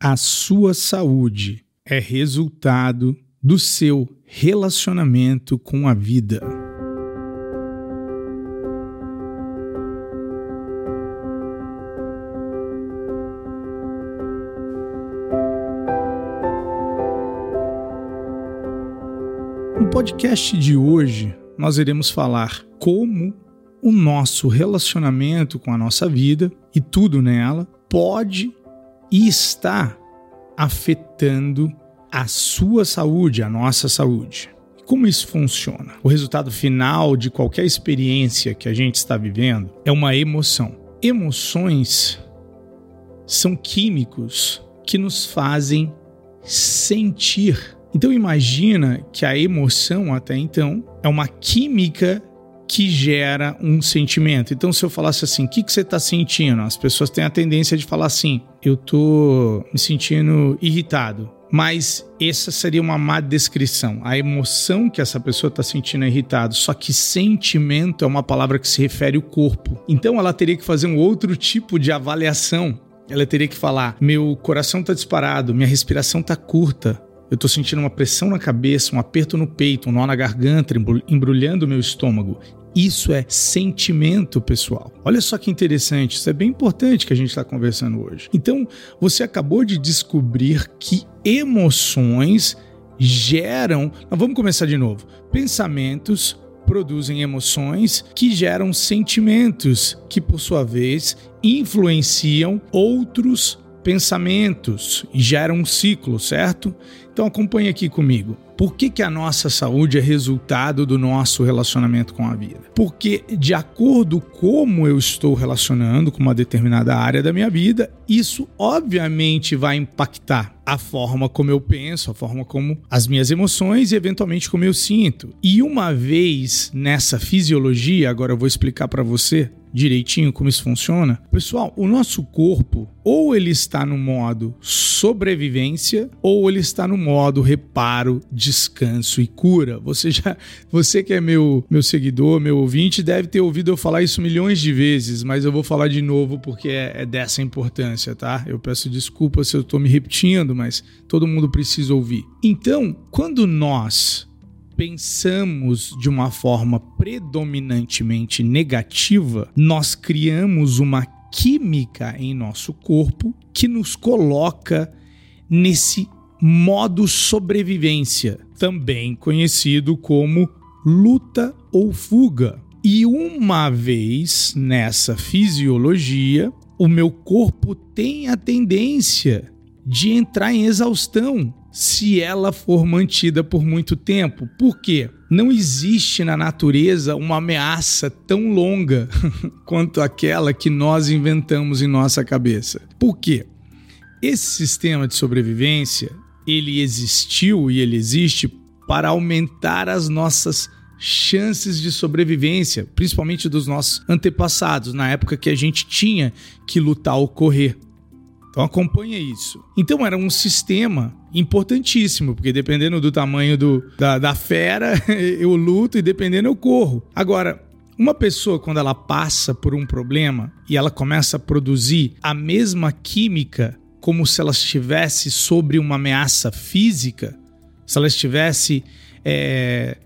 A sua saúde é resultado do seu relacionamento com a vida. No podcast de hoje, nós iremos falar como o nosso relacionamento com a nossa vida e tudo nela pode e está afetando a sua saúde, a nossa saúde. Como isso funciona? O resultado final de qualquer experiência que a gente está vivendo é uma emoção. Emoções são químicos que nos fazem sentir. Então imagina que a emoção até então é uma química que gera um sentimento. Então, se eu falasse assim, o que, que você está sentindo? As pessoas têm a tendência de falar assim, eu tô me sentindo irritado. Mas essa seria uma má descrição. A emoção que essa pessoa está sentindo é irritado, só que sentimento é uma palavra que se refere ao corpo. Então ela teria que fazer um outro tipo de avaliação. Ela teria que falar: meu coração está disparado, minha respiração está curta, eu estou sentindo uma pressão na cabeça, um aperto no peito, um nó na garganta, embrulhando o meu estômago. Isso é sentimento pessoal. Olha só que interessante, isso é bem importante que a gente está conversando hoje. Então, você acabou de descobrir que emoções geram. vamos começar de novo. Pensamentos produzem emoções que geram sentimentos, que por sua vez influenciam outros pensamentos e geram um ciclo, certo? Então acompanhe aqui comigo. Por que, que a nossa saúde é resultado do nosso relacionamento com a vida? Porque, de acordo como eu estou relacionando com uma determinada área da minha vida, isso obviamente vai impactar a forma como eu penso, a forma como as minhas emoções e eventualmente como eu sinto. E uma vez nessa fisiologia, agora eu vou explicar para você direitinho como isso funciona. Pessoal, o nosso corpo ou ele está no modo sobrevivência ou ele está no modo reparo, descanso e cura. Você já, você que é meu meu seguidor, meu ouvinte, deve ter ouvido eu falar isso milhões de vezes, mas eu vou falar de novo porque é, é dessa importância, tá? Eu peço desculpa se eu estou me repetindo, mas todo mundo precisa ouvir. Então, quando nós pensamos de uma forma predominantemente negativa, nós criamos uma química em nosso corpo que nos coloca nesse modo sobrevivência, também conhecido como luta ou fuga. E uma vez nessa fisiologia, o meu corpo tem a tendência de entrar em exaustão se ela for mantida por muito tempo. Por quê? Não existe na natureza uma ameaça tão longa quanto aquela que nós inventamos em nossa cabeça. Por quê? Esse sistema de sobrevivência, ele existiu e ele existe para aumentar as nossas chances de sobrevivência, principalmente dos nossos antepassados, na época que a gente tinha que lutar ou correr. Então acompanha isso. Então era um sistema importantíssimo, porque dependendo do tamanho do, da, da fera, eu luto e dependendo eu corro. Agora, uma pessoa, quando ela passa por um problema e ela começa a produzir a mesma química como se ela estivesse sobre uma ameaça física, se ela estivesse é,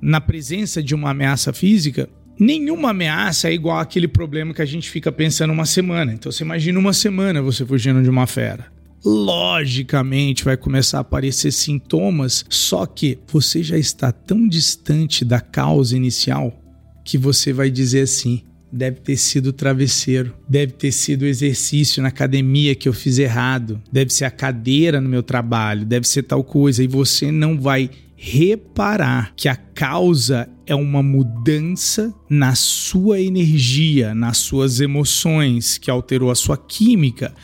na presença de uma ameaça física, nenhuma ameaça é igual àquele problema que a gente fica pensando uma semana. Então você imagina uma semana você fugindo de uma fera. Logicamente vai começar a aparecer sintomas, só que você já está tão distante da causa inicial que você vai dizer assim: deve ter sido travesseiro, deve ter sido exercício na academia que eu fiz errado, deve ser a cadeira no meu trabalho, deve ser tal coisa, e você não vai reparar que a causa é uma mudança na sua energia, nas suas emoções, que alterou a sua química,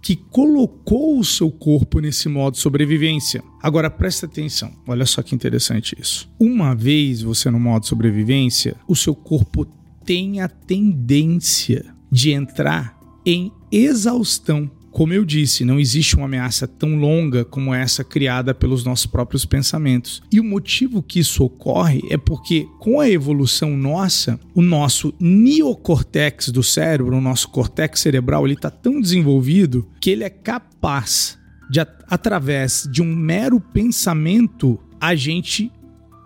que colocou o seu corpo nesse modo de sobrevivência. Agora presta atenção, olha só que interessante isso. Uma vez você no modo sobrevivência, o seu corpo tem a tendência de entrar em exaustão como eu disse, não existe uma ameaça tão longa como essa criada pelos nossos próprios pensamentos. E o motivo que isso ocorre é porque, com a evolução nossa, o nosso neocortex do cérebro, o nosso cortex cerebral, ele está tão desenvolvido que ele é capaz de através de um mero pensamento a gente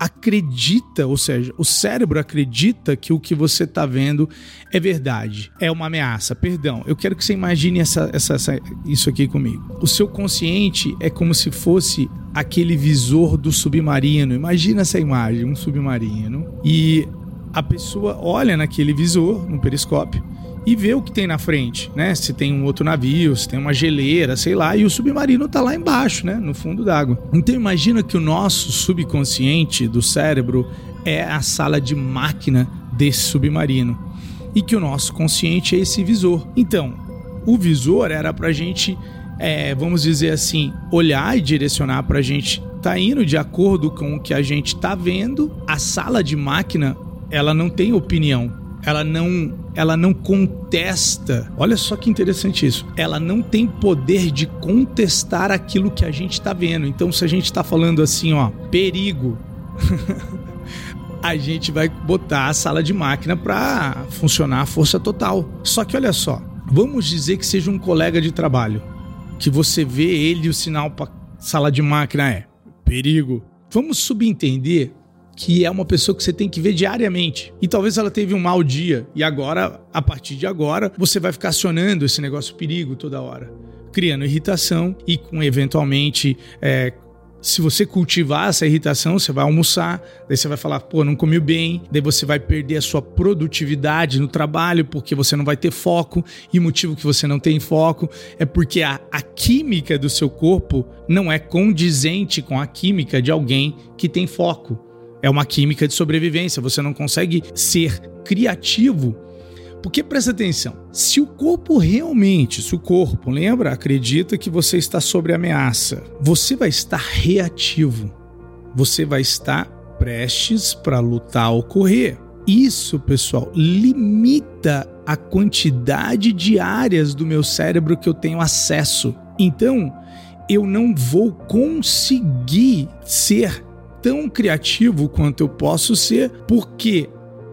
acredita, ou seja, o cérebro acredita que o que você está vendo é verdade, é uma ameaça. Perdão, eu quero que você imagine essa, essa, essa, isso aqui comigo. O seu consciente é como se fosse aquele visor do submarino. Imagina essa imagem, um submarino. E a pessoa olha naquele visor, no periscópio, e vê o que tem na frente, né? Se tem um outro navio, se tem uma geleira, sei lá, e o submarino tá lá embaixo, né? No fundo d'água. Então imagina que o nosso subconsciente do cérebro é a sala de máquina desse submarino e que o nosso consciente é esse visor. Então, o visor era pra gente, é, vamos dizer assim, olhar e direcionar pra gente tá indo de acordo com o que a gente tá vendo. A sala de máquina, ela não tem opinião ela não ela não contesta. Olha só que interessante isso. Ela não tem poder de contestar aquilo que a gente está vendo. Então, se a gente está falando assim, ó, perigo, a gente vai botar a sala de máquina para funcionar a força total. Só que olha só, vamos dizer que seja um colega de trabalho, que você vê ele o sinal para sala de máquina é perigo. Vamos subentender que é uma pessoa que você tem que ver diariamente. E talvez ela teve um mau dia e agora, a partir de agora, você vai ficar acionando esse negócio perigo toda hora, criando irritação e com eventualmente é, se você cultivar essa irritação, você vai almoçar, daí você vai falar, pô, não comi bem, daí você vai perder a sua produtividade no trabalho porque você não vai ter foco, e o motivo que você não tem foco é porque a, a química do seu corpo não é condizente com a química de alguém que tem foco. É uma química de sobrevivência. Você não consegue ser criativo. Porque presta atenção, se o corpo realmente, se o corpo, lembra, acredita que você está sob ameaça, você vai estar reativo. Você vai estar prestes para lutar ou correr. Isso, pessoal, limita a quantidade de áreas do meu cérebro que eu tenho acesso. Então, eu não vou conseguir ser tão criativo quanto eu posso ser, porque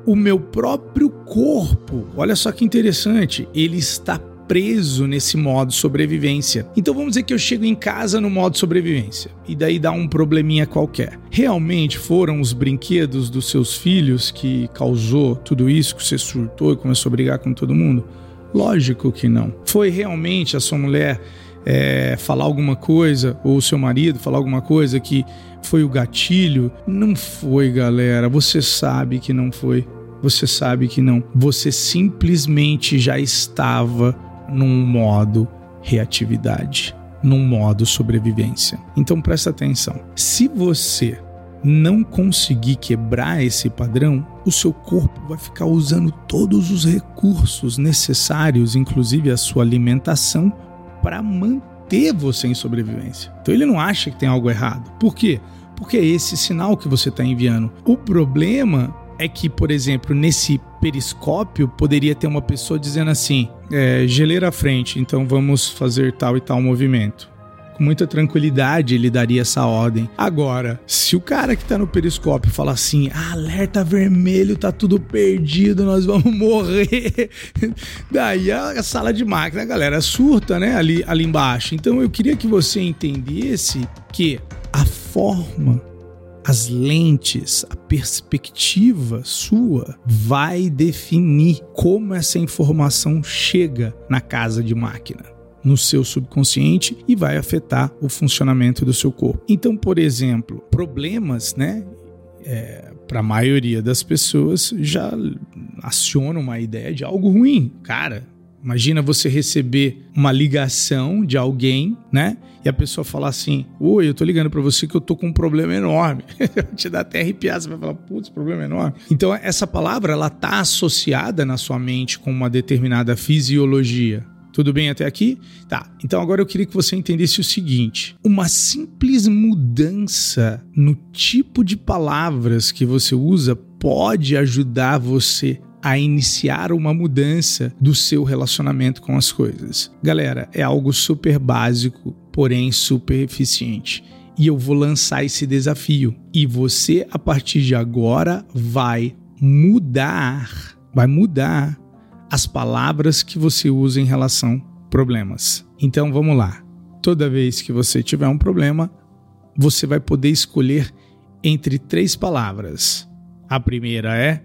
o meu próprio corpo, olha só que interessante, ele está preso nesse modo sobrevivência. Então vamos dizer que eu chego em casa no modo sobrevivência e daí dá um probleminha qualquer. Realmente foram os brinquedos dos seus filhos que causou tudo isso, que você surtou e começou a brigar com todo mundo? Lógico que não. Foi realmente a sua mulher é, falar alguma coisa, ou o seu marido falar alguma coisa que foi o gatilho? Não foi, galera. Você sabe que não foi. Você sabe que não. Você simplesmente já estava num modo reatividade, num modo sobrevivência. Então presta atenção. Se você não conseguir quebrar esse padrão, o seu corpo vai ficar usando todos os recursos necessários, inclusive a sua alimentação, para manter você em sobrevivência. Então ele não acha que tem algo errado. Por quê? Porque é esse sinal que você está enviando. O problema é que, por exemplo, nesse periscópio poderia ter uma pessoa dizendo assim: é, geleira à frente, então vamos fazer tal e tal movimento com muita tranquilidade ele daria essa ordem. Agora, se o cara que tá no periscópio fala assim: alerta vermelho, tá tudo perdido, nós vamos morrer. Daí a, sala de máquina, a galera surta, né? Ali, ali embaixo. Então eu queria que você entendesse que a forma as lentes, a perspectiva sua vai definir como essa informação chega na casa de máquina no seu subconsciente e vai afetar o funcionamento do seu corpo. Então, por exemplo, problemas, né? É, para a maioria das pessoas já acionam uma ideia de algo ruim. Cara, imagina você receber uma ligação de alguém, né? E a pessoa falar assim: Oi, eu tô ligando para você que eu tô com um problema enorme. Te dá até arrepiar, você vai falar: Putz, problema enorme. Então, essa palavra, ela tá associada na sua mente com uma determinada fisiologia. Tudo bem até aqui? Tá. Então agora eu queria que você entendesse o seguinte: uma simples mudança no tipo de palavras que você usa pode ajudar você a iniciar uma mudança do seu relacionamento com as coisas. Galera, é algo super básico, porém super eficiente. E eu vou lançar esse desafio. E você, a partir de agora, vai mudar, vai mudar as palavras que você usa em relação a problemas. Então vamos lá. toda vez que você tiver um problema, você vai poder escolher entre três palavras. A primeira é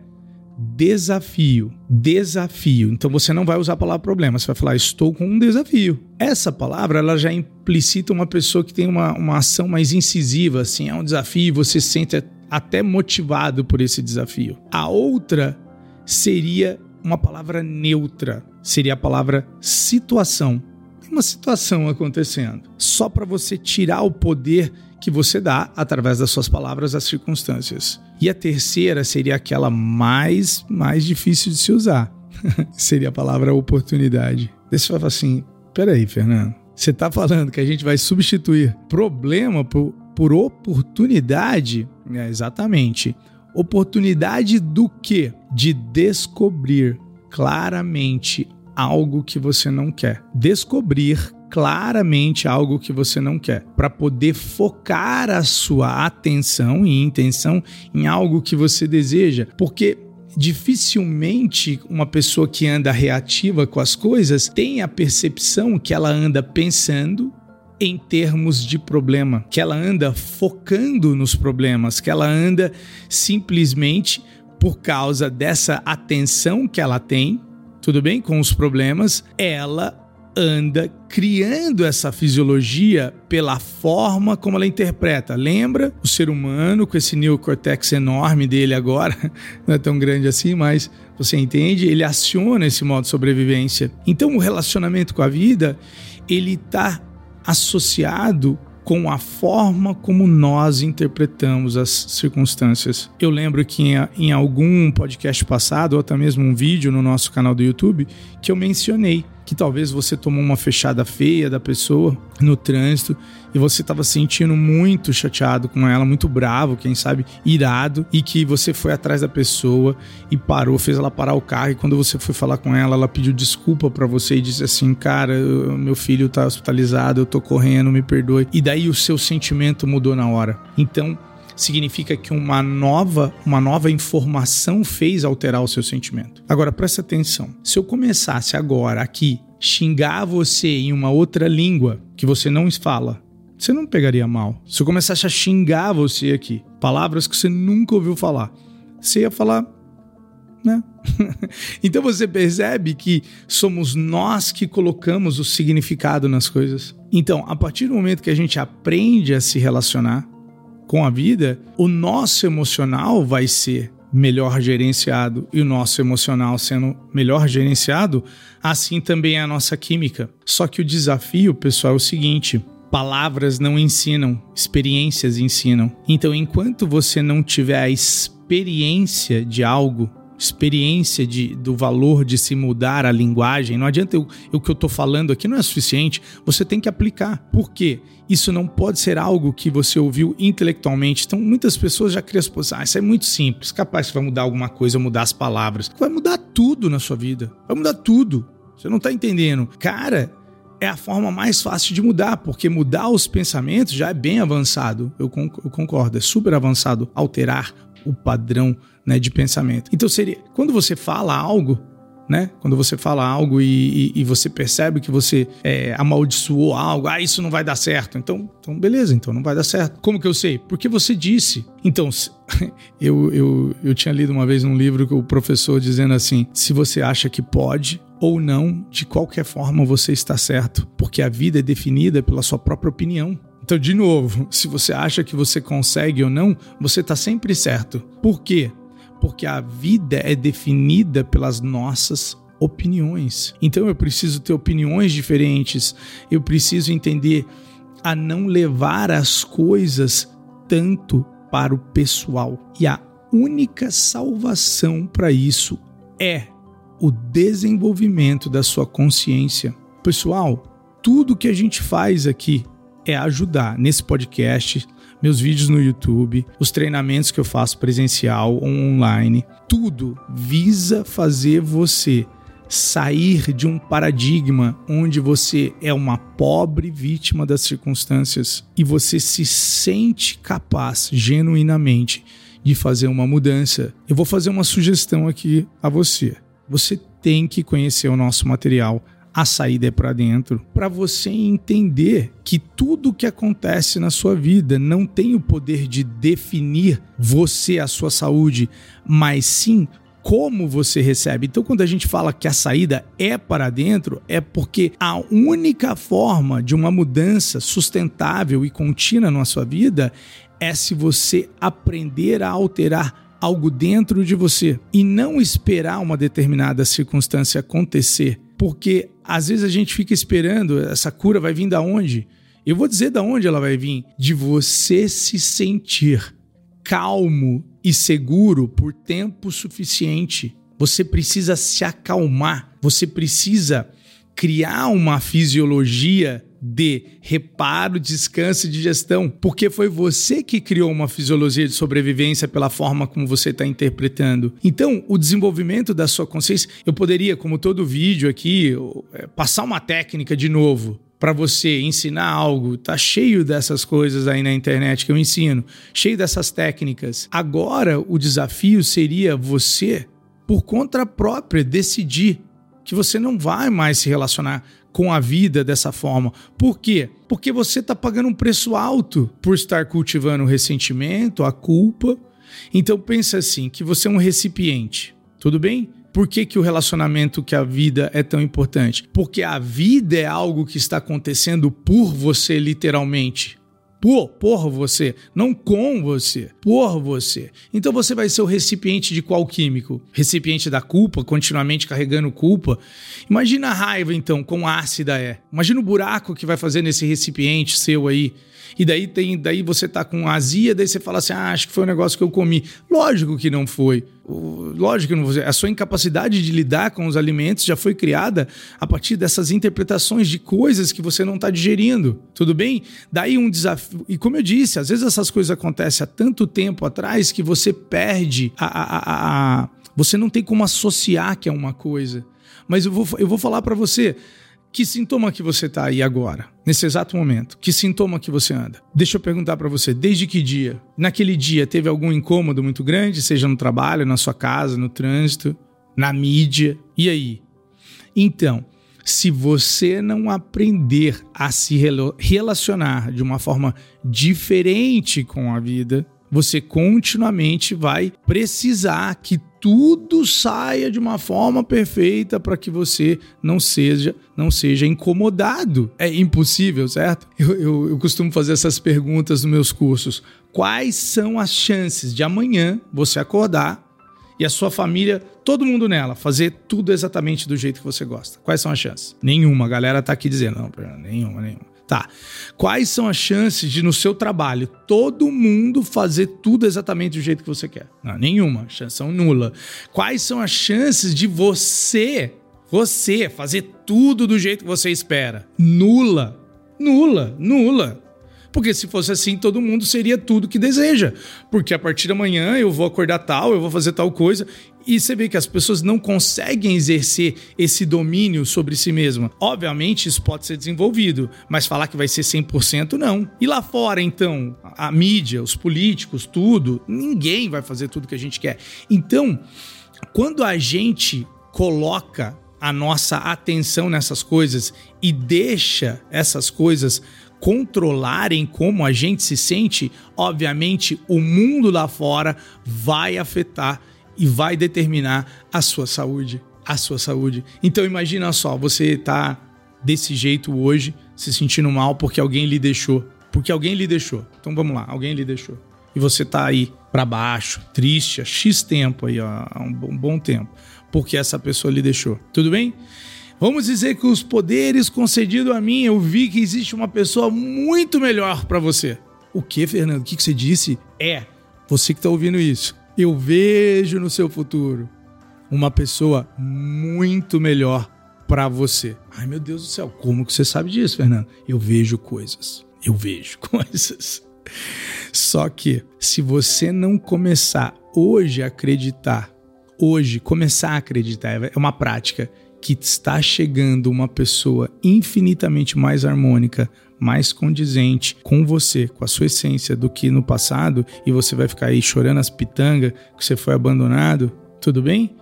desafio. Desafio. Então você não vai usar a palavra problema, você vai falar estou com um desafio. Essa palavra ela já implicita uma pessoa que tem uma, uma ação mais incisiva, assim, é um desafio você se sente até motivado por esse desafio. A outra seria uma palavra neutra, seria a palavra situação. Tem uma situação acontecendo, só para você tirar o poder que você dá através das suas palavras às circunstâncias. E a terceira seria aquela mais mais difícil de se usar. seria a palavra oportunidade. Daí você fala assim: peraí, Fernando, você está falando que a gente vai substituir problema por, por oportunidade? É, exatamente. Oportunidade do quê? De descobrir claramente algo que você não quer. Descobrir claramente algo que você não quer, para poder focar a sua atenção e intenção em algo que você deseja, porque dificilmente uma pessoa que anda reativa com as coisas tem a percepção que ela anda pensando em termos de problema, que ela anda focando nos problemas, que ela anda simplesmente por causa dessa atenção que ela tem, tudo bem, com os problemas, ela anda criando essa fisiologia pela forma como ela interpreta. Lembra o ser humano com esse neocortex enorme dele agora, não é tão grande assim, mas você entende? Ele aciona esse modo de sobrevivência. Então o relacionamento com a vida, ele está associado com a forma como nós interpretamos as circunstâncias. Eu lembro que em, em, algum podcast passado, ou até mesmo um vídeo no nosso canal do YouTube, que eu mencionei que talvez você tomou uma fechada feia da pessoa no trânsito e você estava sentindo muito chateado com ela, muito bravo, quem sabe irado, e que você foi atrás da pessoa e parou, fez ela parar o carro e quando você foi falar com ela, ela pediu desculpa para você e disse assim: "Cara, meu filho tá hospitalizado, eu tô correndo, me perdoe". E daí o seu sentimento mudou na hora. Então, significa que uma nova, uma nova informação fez alterar o seu sentimento. Agora presta atenção. Se eu começasse agora aqui xingar você em uma outra língua que você não fala, você não pegaria mal. Se eu começasse a xingar você aqui, palavras que você nunca ouviu falar, você ia falar né? então você percebe que somos nós que colocamos o significado nas coisas. Então, a partir do momento que a gente aprende a se relacionar, com a vida, o nosso emocional vai ser melhor gerenciado e o nosso emocional sendo melhor gerenciado, assim também é a nossa química. Só que o desafio, pessoal, é o seguinte: palavras não ensinam, experiências ensinam. Então, enquanto você não tiver a experiência de algo, experiência de, do valor de se mudar a linguagem. Não adianta o que eu estou falando aqui não é suficiente. Você tem que aplicar. Por quê? Isso não pode ser algo que você ouviu intelectualmente. Então, muitas pessoas já criam a suposição: ah, isso é muito simples. Capaz que vai mudar alguma coisa, mudar as palavras. Vai mudar tudo na sua vida. Vai mudar tudo. Você não está entendendo. Cara, é a forma mais fácil de mudar, porque mudar os pensamentos já é bem avançado. Eu concordo, é super avançado alterar o padrão né, de pensamento. Então seria quando você fala algo, né? Quando você fala algo e, e, e você percebe que você é, amaldiçoou algo, ah, isso não vai dar certo. Então, então, beleza, então não vai dar certo. Como que eu sei? Porque você disse. Então, eu, eu, eu tinha lido uma vez um livro que o professor dizendo assim: se você acha que pode ou não, de qualquer forma você está certo, porque a vida é definida pela sua própria opinião. Então, de novo, se você acha que você consegue ou não, você está sempre certo. Por quê? Porque a vida é definida pelas nossas opiniões. Então eu preciso ter opiniões diferentes, eu preciso entender a não levar as coisas tanto para o pessoal. E a única salvação para isso é o desenvolvimento da sua consciência. Pessoal, tudo que a gente faz aqui é ajudar nesse podcast meus vídeos no YouTube, os treinamentos que eu faço presencial ou online, tudo visa fazer você sair de um paradigma onde você é uma pobre vítima das circunstâncias e você se sente capaz genuinamente de fazer uma mudança. Eu vou fazer uma sugestão aqui a você. Você tem que conhecer o nosso material a saída é para dentro, para você entender que tudo que acontece na sua vida não tem o poder de definir você, a sua saúde, mas sim como você recebe. Então, quando a gente fala que a saída é para dentro, é porque a única forma de uma mudança sustentável e contínua na sua vida é se você aprender a alterar algo dentro de você e não esperar uma determinada circunstância acontecer porque às vezes a gente fica esperando, essa cura vai vir da onde? Eu vou dizer da onde ela vai vir, de você se sentir calmo e seguro por tempo suficiente. Você precisa se acalmar, você precisa criar uma fisiologia de reparo, descanso e digestão, porque foi você que criou uma fisiologia de sobrevivência pela forma como você está interpretando. Então, o desenvolvimento da sua consciência, eu poderia, como todo vídeo aqui, é, passar uma técnica de novo para você ensinar algo. Tá cheio dessas coisas aí na internet que eu ensino, cheio dessas técnicas. Agora, o desafio seria você, por conta própria, decidir que você não vai mais se relacionar com a vida dessa forma. Por quê? Porque você está pagando um preço alto por estar cultivando o ressentimento, a culpa. Então pensa assim, que você é um recipiente, tudo bem? Por que, que o relacionamento, que a vida é tão importante? Porque a vida é algo que está acontecendo por você, literalmente por, por você, não com você, por você. Então você vai ser o recipiente de qual químico? Recipiente da culpa, continuamente carregando culpa. Imagina a raiva, então, quão ácida é. Imagina o buraco que vai fazer nesse recipiente seu aí e daí tem, daí você tá com azia, daí você fala assim: ah, acho que foi um negócio que eu comi. Lógico que não foi. Lógico que não foi. A sua incapacidade de lidar com os alimentos já foi criada a partir dessas interpretações de coisas que você não está digerindo. Tudo bem? Daí um desafio. E como eu disse, às vezes essas coisas acontecem há tanto tempo atrás que você perde a, a, a, a você não tem como associar que é uma coisa. Mas eu vou, eu vou falar para você. Que sintoma que você está aí agora, nesse exato momento? Que sintoma que você anda? Deixa eu perguntar para você, desde que dia? Naquele dia teve algum incômodo muito grande, seja no trabalho, na sua casa, no trânsito, na mídia? E aí? Então, se você não aprender a se relacionar de uma forma diferente com a vida, você continuamente vai precisar que tudo saia de uma forma perfeita para que você não seja não seja incomodado. É impossível, certo? Eu, eu, eu costumo fazer essas perguntas nos meus cursos. Quais são as chances de amanhã você acordar e a sua família, todo mundo nela, fazer tudo exatamente do jeito que você gosta? Quais são as chances? Nenhuma. A galera tá aqui dizendo, não, nenhuma, nenhuma. Tá. Quais são as chances de no seu trabalho todo mundo fazer tudo exatamente do jeito que você quer? Não, nenhuma. Chance nula. Quais são as chances de você, você fazer tudo do jeito que você espera? Nula. Nula, nula. Porque se fosse assim, todo mundo seria tudo que deseja. Porque a partir da manhã eu vou acordar tal, eu vou fazer tal coisa. E você vê que as pessoas não conseguem exercer esse domínio sobre si mesma. Obviamente, isso pode ser desenvolvido, mas falar que vai ser 100% não. E lá fora, então, a mídia, os políticos, tudo, ninguém vai fazer tudo que a gente quer. Então, quando a gente coloca a nossa atenção nessas coisas e deixa essas coisas controlarem como a gente se sente, obviamente o mundo lá fora vai afetar e vai determinar a sua saúde, a sua saúde. Então imagina só, você tá desse jeito hoje, se sentindo mal porque alguém lhe deixou, porque alguém lhe deixou. Então vamos lá, alguém lhe deixou. E você tá aí para baixo, triste, há X tempo aí, há um bom tempo, porque essa pessoa lhe deixou. Tudo bem? Vamos dizer que os poderes concedidos a mim, eu vi que existe uma pessoa muito melhor para você. O que, Fernando? O que você disse? É, você que está ouvindo isso. Eu vejo no seu futuro uma pessoa muito melhor para você. Ai, meu Deus do céu, como que você sabe disso, Fernando? Eu vejo coisas. Eu vejo coisas. Só que se você não começar hoje a acreditar, hoje começar a acreditar, é uma prática que está chegando uma pessoa infinitamente mais harmônica, mais condizente com você, com a sua essência do que no passado e você vai ficar aí chorando as pitangas que você foi abandonado, tudo bem?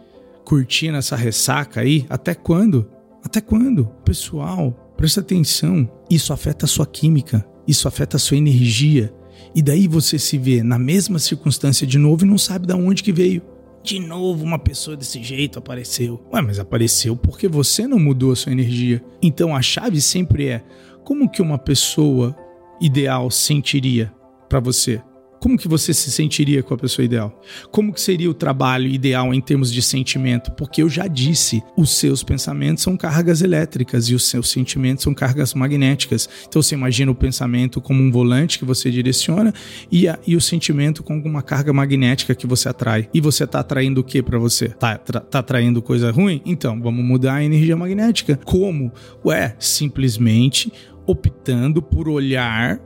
Curtindo essa ressaca aí, até quando? Até quando? Pessoal, presta atenção. Isso afeta a sua química, isso afeta a sua energia. E daí você se vê na mesma circunstância de novo e não sabe de onde que veio. De novo uma pessoa desse jeito apareceu. Ué, mas apareceu porque você não mudou a sua energia. Então a chave sempre é como que uma pessoa ideal sentiria para você? Como que você se sentiria com a pessoa ideal? Como que seria o trabalho ideal em termos de sentimento? Porque eu já disse, os seus pensamentos são cargas elétricas e os seus sentimentos são cargas magnéticas. Então você imagina o pensamento como um volante que você direciona e, a, e o sentimento como uma carga magnética que você atrai. E você está atraindo o que para você? Tá, tá atraindo coisa ruim? Então vamos mudar a energia magnética. Como? Ué, simplesmente optando por olhar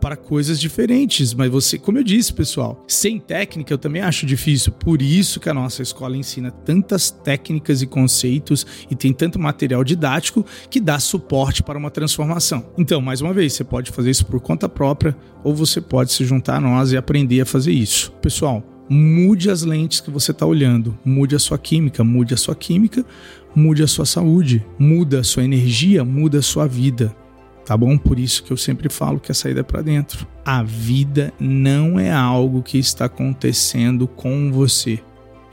para coisas diferentes. Mas você, como eu disse, pessoal, sem técnica eu também acho difícil. Por isso que a nossa escola ensina tantas técnicas e conceitos e tem tanto material didático que dá suporte para uma transformação. Então, mais uma vez, você pode fazer isso por conta própria ou você pode se juntar a nós e aprender a fazer isso. Pessoal, mude as lentes que você está olhando, mude a sua química, mude a sua química, mude a sua saúde, muda a sua energia, muda a sua vida tá bom? Por isso que eu sempre falo que a saída é para dentro. A vida não é algo que está acontecendo com você.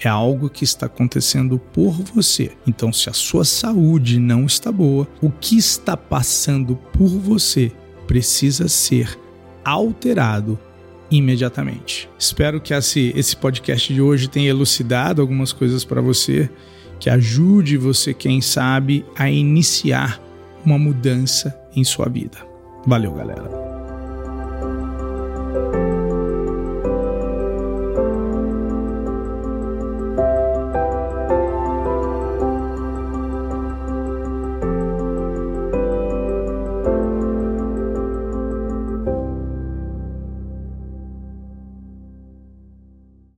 É algo que está acontecendo por você. Então, se a sua saúde não está boa, o que está passando por você precisa ser alterado imediatamente. Espero que esse, esse podcast de hoje tenha elucidado algumas coisas para você, que ajude você, quem sabe, a iniciar uma mudança em sua vida. Valeu, galera.